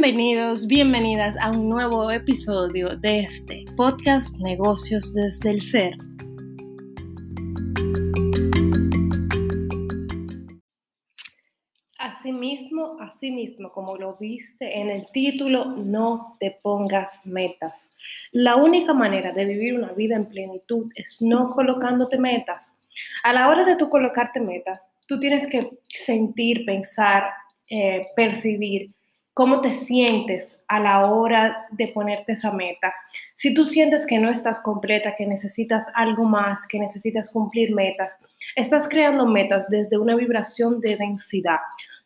Bienvenidos, bienvenidas a un nuevo episodio de este podcast Negocios desde el Ser. Asimismo, asimismo, como lo viste en el título, no te pongas metas. La única manera de vivir una vida en plenitud es no colocándote metas. A la hora de tú colocarte metas, tú tienes que sentir, pensar, eh, percibir cómo te sientes a la hora de ponerte esa meta. Si tú sientes que no estás completa, que necesitas algo más, que necesitas cumplir metas, estás creando metas desde una vibración de densidad,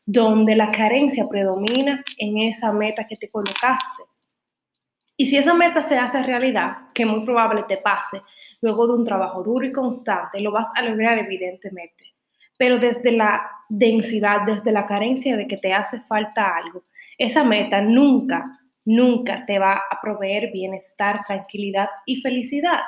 donde la carencia predomina en esa meta que te colocaste. Y si esa meta se hace realidad, que muy probable te pase, luego de un trabajo duro y constante, lo vas a lograr evidentemente. Pero desde la densidad, desde la carencia de que te hace falta algo, esa meta nunca, nunca te va a proveer bienestar, tranquilidad y felicidad,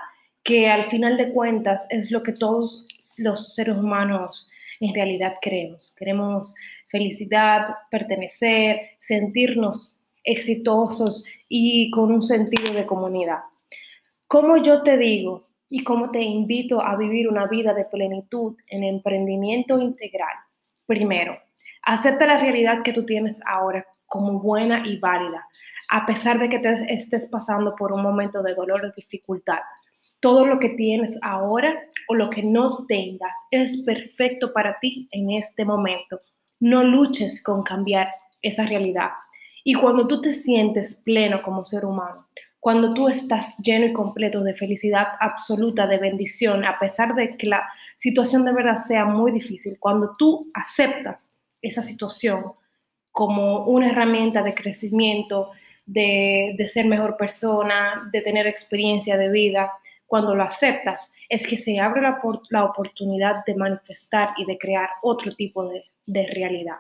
que al final de cuentas es lo que todos los seres humanos en realidad queremos. Queremos felicidad, pertenecer, sentirnos exitosos y con un sentido de comunidad. Como yo te digo y como te invito a vivir una vida de plenitud en emprendimiento integral, primero, acepta la realidad que tú tienes ahora como buena y válida, a pesar de que te estés pasando por un momento de dolor o dificultad. Todo lo que tienes ahora o lo que no tengas es perfecto para ti en este momento. No luches con cambiar esa realidad. Y cuando tú te sientes pleno como ser humano, cuando tú estás lleno y completo de felicidad absoluta, de bendición, a pesar de que la situación de verdad sea muy difícil, cuando tú aceptas esa situación, como una herramienta de crecimiento, de, ser mejor persona, de tener experiencia de vida, cuando lo aceptas, es que se abre la, oportunidad de manifestar y de crear otro tipo de realidad.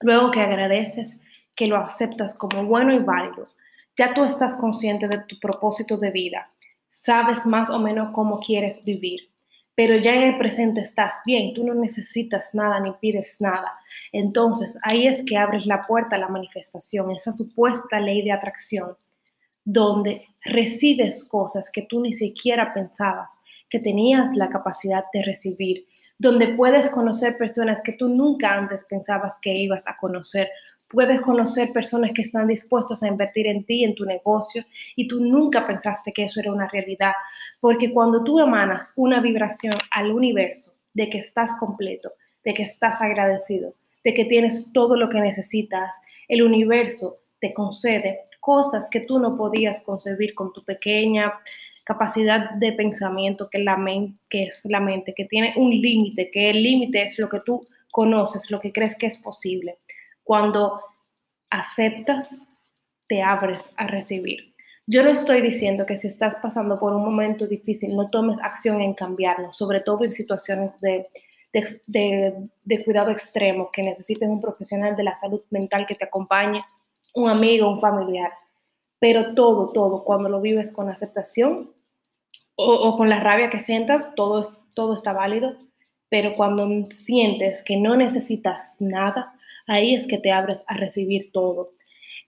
Luego que agradeces, que lo aceptas como bueno y válido, ya tú estás consciente de tu propósito de vida, sabes más o menos cómo quieres vivir pero ya en el presente estás bien, tú no necesitas nada ni pides nada. Entonces ahí es que abres la puerta a la manifestación, esa supuesta ley de atracción, donde recibes cosas que tú ni siquiera pensabas que tenías la capacidad de recibir, donde puedes conocer personas que tú nunca antes pensabas que ibas a conocer, Puedes conocer personas que están dispuestos a invertir en ti, en tu negocio, y tú nunca pensaste que eso era una realidad. Porque cuando tú emanas una vibración al universo de que estás completo, de que estás agradecido, de que tienes todo lo que necesitas, el universo te concede cosas que tú no podías concebir con tu pequeña capacidad de pensamiento que, la que es la mente, que tiene un límite, que el límite es lo que tú conoces, lo que crees que es posible. Cuando aceptas, te abres a recibir. Yo no estoy diciendo que si estás pasando por un momento difícil, no tomes acción en cambiarlo, sobre todo en situaciones de, de, cuidado extremo, que necesites un profesional de la salud mental que te acompañe, un amigo, un familiar. Pero todo, todo, cuando lo vives con aceptación o, o con la rabia que sientas, todo, todo está válido. Pero cuando sientes que no necesitas nada, ahí es que te abres a recibir todo.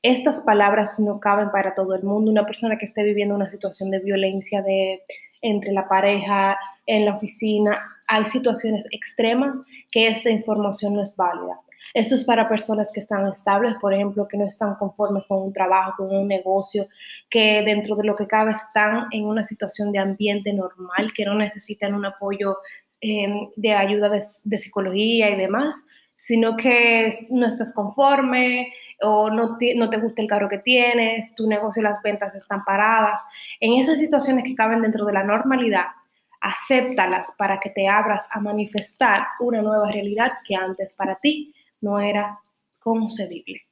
Estas palabras no caben para todo el mundo. Una persona que esté viviendo una situación de violencia de, entre la pareja, en la oficina, hay situaciones extremas que esta información no es válida. Esto es para personas que están estables, por ejemplo, que no están conformes con un trabajo, con un negocio, que dentro de lo que cabe están en una situación de ambiente normal, que no necesitan un apoyo eh, de ayuda de psicología y demás sino que no estás conforme o no te, no te gusta el carro que tienes, tu negocio y las ventas están paradas. En esas situaciones que caben dentro de la normalidad, acéptalas para que te abras a manifestar una nueva realidad que antes para ti no era concebible.